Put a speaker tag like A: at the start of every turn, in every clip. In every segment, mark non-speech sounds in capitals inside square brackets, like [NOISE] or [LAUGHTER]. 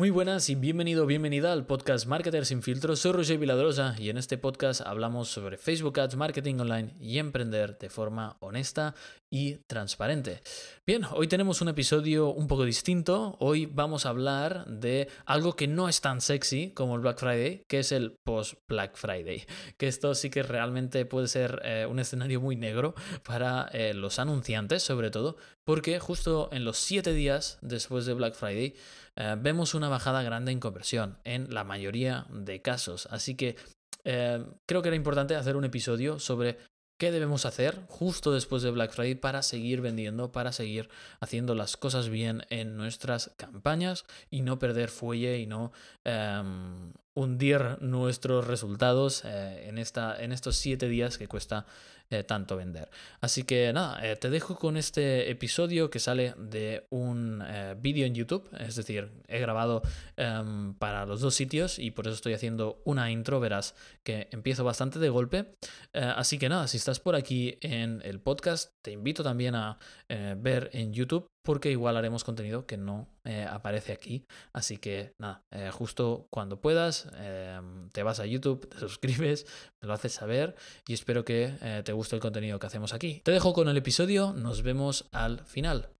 A: Muy buenas y bienvenido, bienvenida al podcast Marketer sin filtros. Soy Roger Viladrosa y en este podcast hablamos sobre Facebook Ads, marketing online y emprender de forma honesta y transparente. Bien, hoy tenemos un episodio un poco distinto. Hoy vamos a hablar de algo que no es tan sexy como el Black Friday, que es el post Black Friday. Que esto sí que realmente puede ser eh, un escenario muy negro para eh, los anunciantes, sobre todo, porque justo en los siete días después de Black Friday eh, vemos una bajada grande en conversión en la mayoría de casos. Así que creo que era importante hacer un episodio sobre qué debemos hacer justo después de Black Friday para seguir vendiendo, para seguir haciendo las cosas bien en nuestras campañas y no perder fuelle y no em, hundir nuestros resultados eh, en, esta, en estos siete días que cuesta eh, tanto vender. Así que nada, eh, te dejo con este episodio que sale de un vídeo en YouTube, es decir, he grabado em, para los dos sitios y por eso estoy haciendo una intro, verás que empiezo bastante de golpe. así que nada, si estás por aquí en el podcast, te invito también a ver en YouTube porque igual haremos contenido que no eh, aparece aquí. Así que nada, eh, justo cuando puedas, em, te vas a YouTube, [LAUGHS] te suscribes, me lo haces saber y espero que eh, te guste el contenido que hacemos aquí. Te dejo con el episodio, nos vemos al final.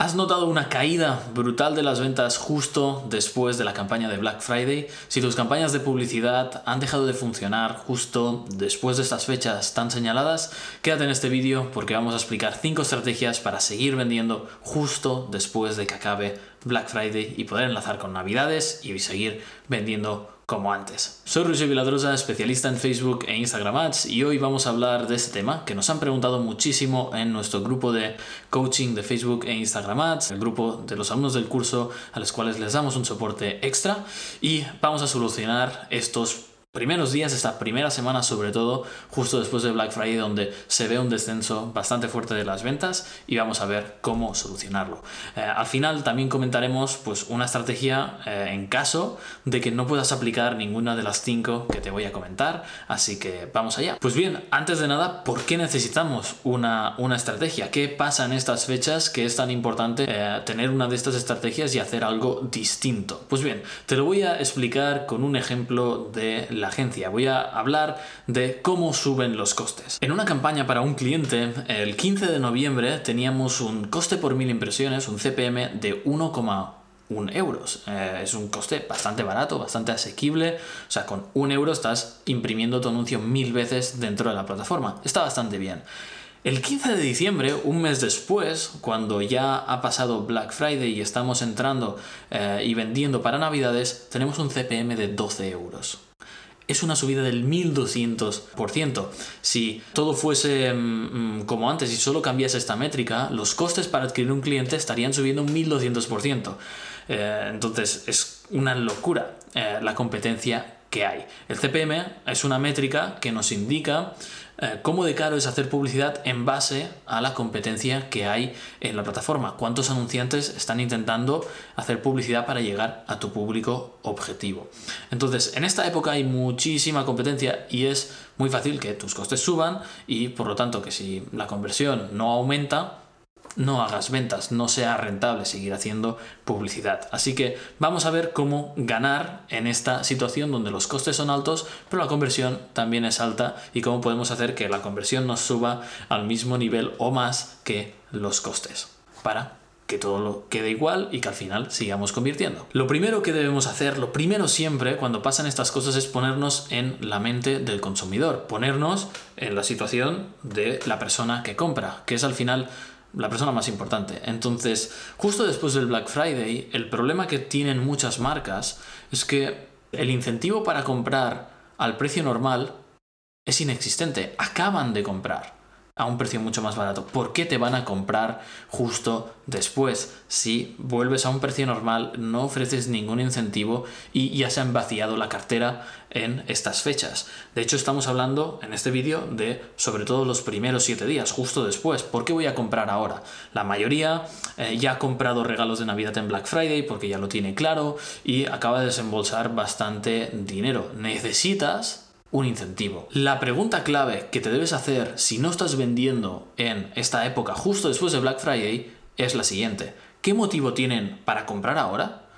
A: ¿Has notado una caída brutal de las ventas justo después de la campaña de Black Friday? Si tus campañas de publicidad han dejado de funcionar justo después de estas fechas tan señaladas, quédate en este vídeo porque vamos a explicar 5 estrategias para seguir vendiendo justo después de que acabe Black Friday y poder enlazar con Navidades y seguir vendiendo como antes. Soy Roger Viladrosa, especialista en Facebook e Instagram Ads y hoy vamos a hablar de este tema que nos han preguntado muchísimo en nuestro grupo de coaching de Facebook e Instagram Ads, el grupo de los alumnos del curso a los cuales les damos un soporte extra y vamos a solucionar estos primeros días, esta primera semana sobre todo, justo después de Black Friday, donde se ve un descenso bastante fuerte de las ventas y vamos a ver cómo solucionarlo. Eh, al final también comentaremos pues, una estrategia eh, en caso de que no puedas aplicar ninguna de las cinco que te voy a comentar, así que vamos allá. Pues bien, antes de nada, ¿por qué necesitamos una, una estrategia? ¿Qué pasa en estas fechas que es tan importante eh, tener una de estas estrategias y hacer algo distinto? Pues bien, te lo voy a explicar con un ejemplo de la agencia. Voy a hablar de cómo suben los costes. En una campaña para un cliente, el 15 de noviembre teníamos un coste por mil impresiones, un CPM de 1,1 euros. Eh, es un coste bastante barato, bastante asequible. O sea, con un euro estás imprimiendo tu anuncio mil veces dentro de la plataforma. Está bastante bien. El 15 de diciembre, un mes después, cuando ya ha pasado Black Friday y estamos entrando eh, y vendiendo para Navidades, tenemos un CPM de 12 euros es una subida del 1200%. Si todo fuese mm, mm, como antes y solo cambiase esta métrica, los costes para adquirir un cliente estarían subiendo un 1200%. Eh, entonces es una locura eh, la competencia que hay. El CPM es una métrica que nos indica eh, cómo de caro es hacer publicidad en base a la competencia que hay en la plataforma. ¿Cuántos anunciantes están intentando hacer publicidad para llegar a tu público objetivo? Entonces, en esta época hay muchísima competencia y es muy fácil que tus costes suban y por lo tanto que si la conversión no aumenta, no hagas ventas, no sea rentable seguir haciendo publicidad. Así que vamos a ver cómo ganar en esta situación donde los costes son altos, pero la conversión también es alta y cómo podemos hacer que la conversión nos suba al mismo nivel o más que los costes para que todo lo quede igual y que al final sigamos convirtiendo. Lo primero que debemos hacer, lo primero siempre cuando pasan estas cosas es ponernos en la mente del consumidor, ponernos en la situación de la persona que compra, que es al final la persona más importante. Entonces, justo después del Black Friday, el problema que tienen muchas marcas es que el incentivo para comprar al precio normal es inexistente. Acaban de comprar a un precio mucho más barato. ¿Por qué te van a comprar justo después? Si vuelves a un precio normal, no ofreces ningún incentivo y ya se han vaciado la cartera en estas fechas. De hecho, estamos hablando en este vídeo de sobre todo los primeros siete días, justo después. ¿Por qué voy a comprar ahora? La mayoría eh, ya ha comprado regalos de Navidad en Black Friday porque ya lo tiene claro y acaba de desembolsar bastante dinero. Necesitas un incentivo. La pregunta clave que te debes hacer si no estás vendiendo en esta época justo después de Black Friday es la siguiente. ¿Qué motivo tienen para comprar ahora?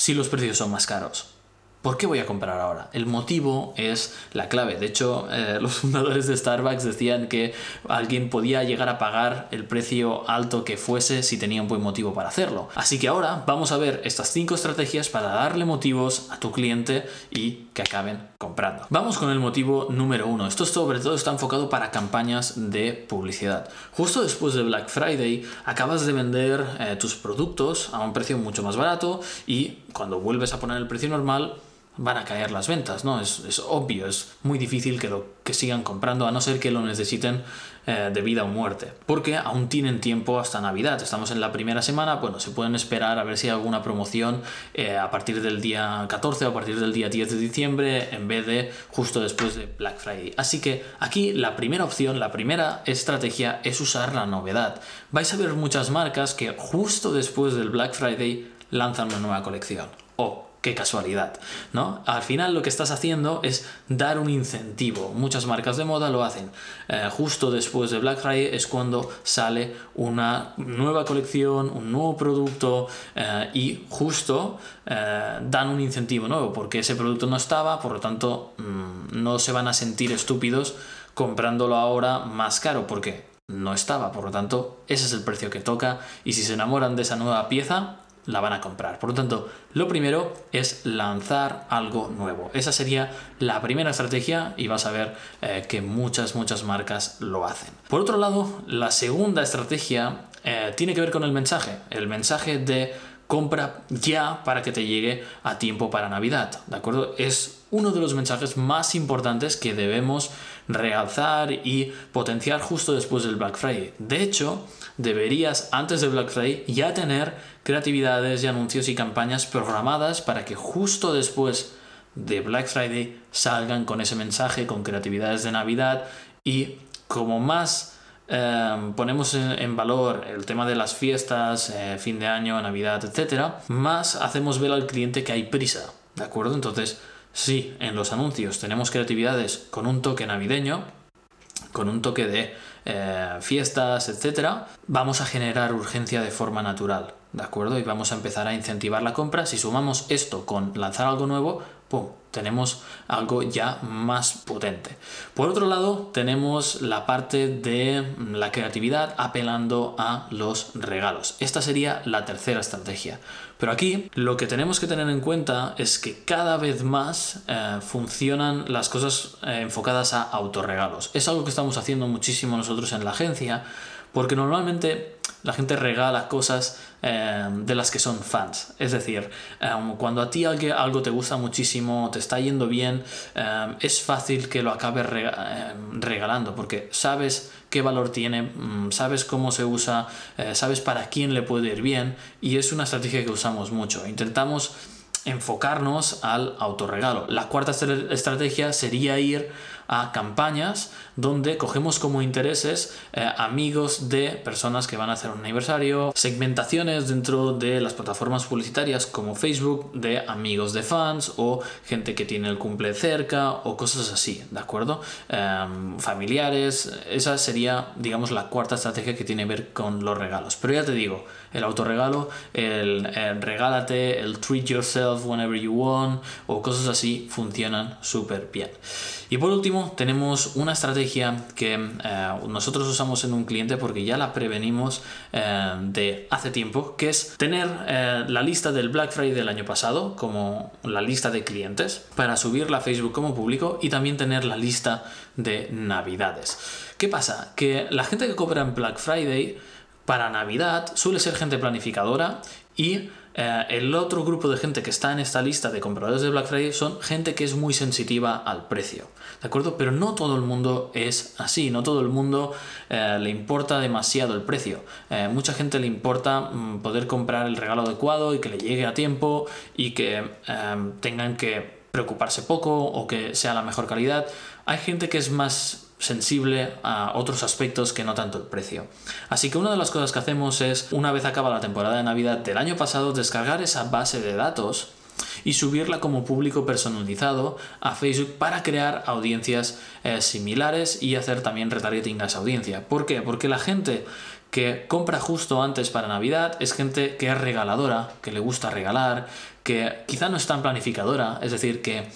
A: si los precios son más caros? ¿Por qué voy a comprar ahora? El motivo es la clave. De hecho, eh, los fundadores de Starbucks decían que alguien podía llegar a pagar el precio alto que fuese si tenía un buen motivo para hacerlo. Así que ahora vamos a ver estas cinco estrategias para darle motivos a tu cliente y que acaben comprando. Vamos con el motivo número uno. Esto sobre todo está enfocado para campañas de publicidad. Justo después de Black Friday acabas de vender eh, tus productos a un precio mucho más barato y cuando vuelves a poner el precio normal van a caer las ventas, ¿no? Es, obvio, es muy difícil que, lo, que sigan comprando a no ser que lo necesiten eh, de vida o muerte. Porque aún tienen tiempo hasta Navidad. Estamos en la primera semana, bueno, se pueden esperar a ver si hay alguna promoción eh, a partir del día 14 o a partir del día 10 de diciembre en vez de justo después de Black Friday. Así que aquí la primera opción, la primera estrategia es usar la novedad. Vais a ver muchas marcas que justo después del Black Friday lanzan una nueva colección. O qué casualidad, ¿no? Al final lo que estás haciendo es dar un incentivo. Muchas marcas de moda lo hacen. Eh, justo después de Black Friday es cuando sale una nueva colección, un nuevo producto eh, y justo eh, dan un incentivo nuevo porque ese producto no estaba, por lo tanto mm, no se van a sentir estúpidos comprándolo ahora más caro porque no estaba, por lo tanto ese es el precio que toca y si se enamoran de esa nueva pieza la van a comprar. Por lo tanto, lo primero es lanzar algo nuevo. Esa sería la primera estrategia y vas a ver eh, que muchas, muchas marcas lo hacen. Por otro lado, la segunda estrategia eh, tiene que ver con el mensaje. El mensaje de compra ya para que te llegue a tiempo para Navidad. ¿De acuerdo? Es uno de los mensajes más importantes que debemos realzar y potenciar justo después del Black Friday. De hecho, deberías antes de Black Friday ya tener creatividades y anuncios y campañas programadas para que justo después de Black Friday salgan con ese mensaje, con creatividades de Navidad y como más em, ponemos en, valor el tema de las fiestas, eh, fin de año, Navidad, etc., más hacemos ver al cliente que hay prisa, ¿de acuerdo? Entonces, si en los anuncios tenemos creatividades con un toque navideño, con un toque de eh, fiestas, etcétera, vamos a generar urgencia de forma natural, ¿de acuerdo? Y vamos a empezar a incentivar la compra. Si sumamos esto con lanzar algo nuevo, tenemos algo ya más potente. Por otro lado, tenemos la parte de la creatividad apelando a los regalos. Esta sería la tercera estrategia. Pero aquí lo que tenemos que tener en cuenta es que cada vez más eh, funcionan las cosas eh, enfocadas a autorregalos. Es algo que estamos haciendo muchísimo nosotros en la agencia porque normalmente la gente regala cosas eh, de las que son fans. Es decir, cuando a ti algo, te gusta muchísimo, te está yendo bien, es fácil que lo acabes regalando porque sabes qué valor tiene, mm, sabes cómo se usa, eh, sabes para quién le puede ir bien y es una estrategia que usamos mucho. Intentamos enfocarnos al autorregalo. La cuarta estrategia sería ir a campañas donde cogemos como intereses eh, amigos de personas que van a hacer un aniversario, segmentaciones dentro de las plataformas publicitarias como Facebook de amigos de fans o gente que tiene el cumple cerca o cosas así, ¿de acuerdo? Em, familiares, esa sería, digamos, la cuarta estrategia que tiene que ver con los regalos. Pero ya te digo, el autorregalo, el, el regálate, el treat yourself whenever you want o cosas así funcionan súper bien. Y por último, tenemos una estrategia que eh, nosotros usamos en un cliente porque ya la prevenimos eh, de hace tiempo, que es tener eh, la lista del Black Friday del año pasado como la lista de clientes para subirla a Facebook como público y también tener la lista de navidades. ¿Qué pasa? Que la gente que cobra en Black Friday para Navidad suele ser gente planificadora y eh, el otro grupo de gente que está en esta lista de compradores de Black Friday son gente que es muy sensitiva al precio, ¿de acuerdo? Pero no todo el mundo es así, no todo el mundo eh, le importa demasiado el precio. Eh, mucha gente le importa mm, poder comprar el regalo adecuado y que le llegue a tiempo y que tengan que preocuparse poco o que sea la mejor calidad. Hay gente que es más sensible a otros aspectos que no tanto el precio. Así que una de las cosas que hacemos es, una vez acaba la temporada de Navidad del año pasado, descargar esa base de datos y subirla como público personalizado a Facebook para crear audiencias eh, similares y hacer también retargeting a esa audiencia. ¿Por qué? Porque la gente que compra justo antes para Navidad, es gente que es regaladora, que le gusta regalar, que quizá no es tan planificadora, es decir, que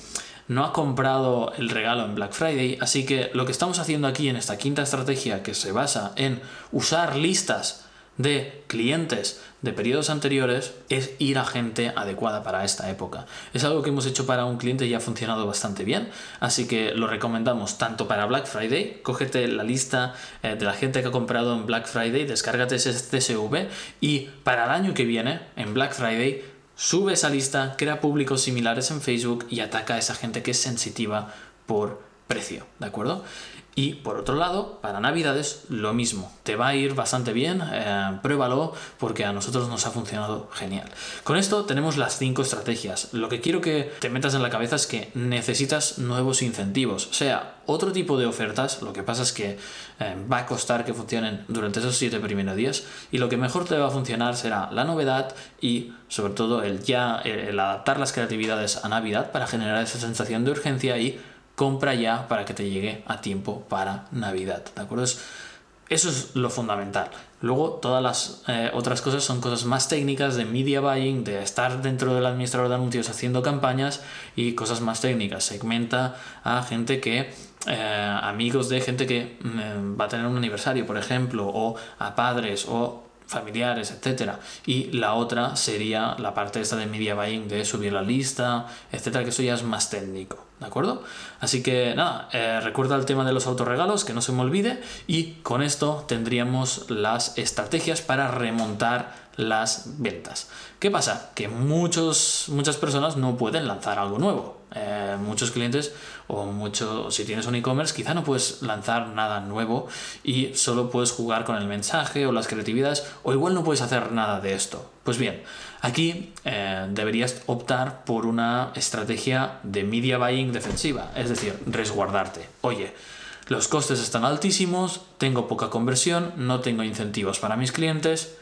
A: no ha comprado el regalo en Black Friday, así que lo que estamos haciendo aquí en esta quinta estrategia que se basa en usar listas de clientes de periodos anteriores es ir a gente adecuada para esta época. Es algo que hemos hecho para un cliente y ha funcionado bastante bien, así que lo recomendamos tanto para Black Friday, cógete la lista eh, de la gente que ha comprado en Black Friday, descárgate ese CSV y para el año que viene, en Black Friday, sube esa lista, crea públicos similares en Facebook y ataca a esa gente que es sensitiva por precio, ¿de acuerdo? Y por otro lado, para Navidades lo mismo. Te va a ir bastante bien, eh, pruébalo porque a nosotros nos ha funcionado genial. Con esto tenemos las cinco estrategias. Lo que quiero que te metas en la cabeza es que necesitas nuevos incentivos. Sea, otro tipo de ofertas, lo que pasa es que eh, va a costar que funcionen durante esos siete primeros días y lo que mejor te va a funcionar será la novedad y sobre todo el ya, el adaptar las creatividades a Navidad para generar esa sensación de urgencia y compra ya para que te llegue a tiempo para Navidad, ¿de acuerdo? Eso es lo fundamental. Luego todas las eh, otras cosas son cosas más técnicas de media buying, de estar dentro del administrador de anuncios haciendo campañas y cosas más técnicas. Segmenta a gente que, eh, amigos de gente que mm, va a tener un aniversario, por ejemplo, o a padres o familiares, etcétera. Y la otra sería la parte esta de media buying, de subir la lista, etcétera, que eso ya es más técnico, ¿de acuerdo? Así que nada, eh, recuerda el tema de los autorregalos, que no se me olvide, y con esto tendríamos las estrategias para remontar las ventas. ¿Qué pasa? Que muchos, muchas personas no pueden lanzar algo nuevo. Eh, muchos clientes o mucho, si tienes un e-commerce, quizá no puedes lanzar nada nuevo y solo puedes jugar con el mensaje o las creatividades o igual no puedes hacer nada de esto. Pues bien, aquí eh, deberías optar por una estrategia de media buying defensiva, es decir, resguardarte. Oye, los costes están altísimos, tengo poca conversión, no tengo incentivos para mis clientes,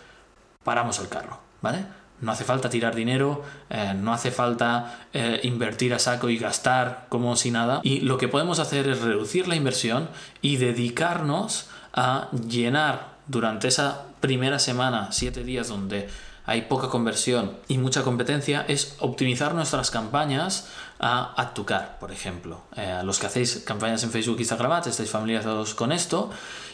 A: paramos el carro, ¿vale? No hace falta tirar dinero, eh, no hace falta eh, invertir a saco y gastar como si nada. Y lo que podemos hacer es reducir la inversión y dedicarnos a llenar durante esa primera semana, siete días donde hay poca conversión y mucha competencia, es optimizar nuestras campañas a Adtucar, por ejemplo. Eh, los que hacéis campañas en Facebook y Instagram, estáis familiarizados con esto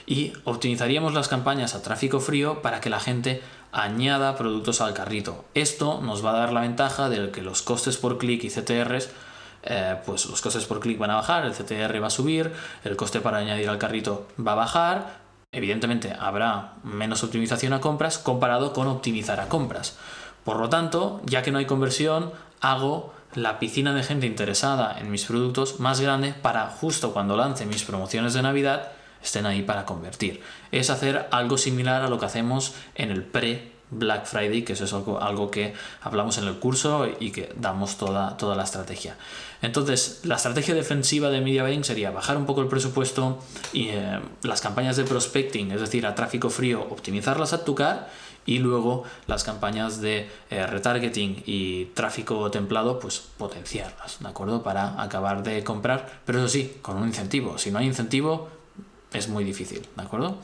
A: y optimizaríamos las campañas a tráfico frío para que la gente añada productos al carrito. Esto nos va a dar la ventaja de que los costes por clic y CTRs, eh, pues los costes por clic van a bajar, el CTR va a subir, el coste para añadir al carrito va a bajar. Evidentemente habrá menos optimización a compras comparado con optimizar a compras. Por lo tanto, ya que no hay conversión, hago la piscina de gente interesada en mis productos más grande para justo cuando lance mis promociones de Navidad estén ahí para convertir. Es hacer algo similar a lo que hacemos en el pre Black Friday, que eso es algo, algo que hablamos en el curso y que damos toda, toda la estrategia. Entonces, la estrategia defensiva de Media Buying sería bajar un poco el presupuesto y eh, las campañas de prospecting, es decir, a tráfico frío, optimizarlas a tocar y luego las campañas de eh, retargeting y tráfico templado, pues potenciarlas, ¿de acuerdo? Para acabar de comprar, pero eso sí, con un incentivo. Si no hay incentivo, es muy difícil, ¿de acuerdo?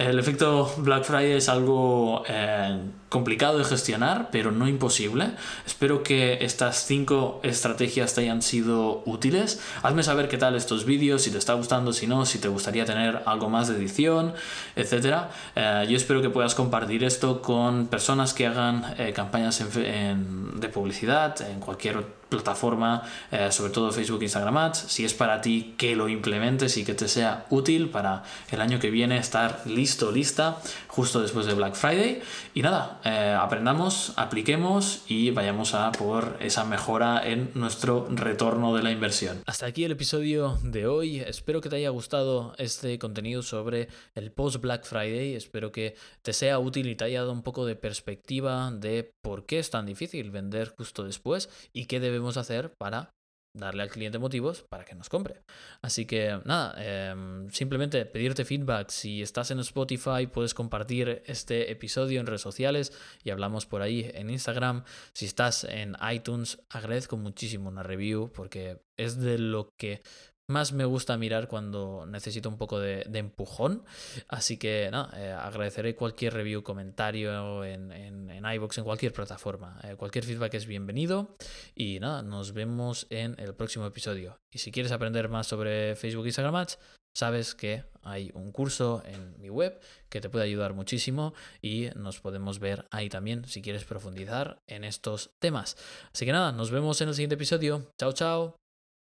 A: El efecto Black Friday es algo eh, complicado de gestionar, pero no imposible. Espero que estas cinco estrategias te hayan sido útiles. Hazme saber qué tal estos vídeos, si te está gustando, si no, si te gustaría tener algo más de edición, etc. Eh, yo espero que puedas compartir esto con personas que hagan eh, campañas de publicidad en cualquier plataforma, eh, sobre todo Facebook, Instagram Ads. Si es para ti, que lo implementes y que te sea útil para el año que viene estar listo, lista, justo después de Black Friday. Y nada, eh, aprendamos, apliquemos y vayamos a por esa mejora en nuestro retorno de la inversión. Hasta aquí el episodio de hoy. Espero que te haya gustado este contenido sobre el post Black Friday. Espero que te sea útil y te haya dado un poco de perspectiva de por qué es tan difícil vender justo después y qué debemos hacer para darle al cliente motivos para que nos compre. Así que nada, em, simplemente pedirte feedback. Si estás en Spotify, puedes compartir este episodio en redes sociales y hablamos por ahí en Instagram. Si estás en iTunes, agradezco muchísimo una review porque es de lo que más me gusta mirar cuando necesito un poco de, empujón. Así que nada, eh, agradeceré cualquier review, comentario en, en, en iVoox, en cualquier plataforma. Eh, cualquier feedback es bienvenido. Y nada, nos vemos en el próximo episodio. Y si quieres aprender más sobre Facebook y Instagram Ads, sabes que hay un curso en mi web que te puede ayudar muchísimo y nos podemos ver ahí también si quieres profundizar en estos temas. Así que nada, nos vemos en el siguiente episodio. Chao, chao.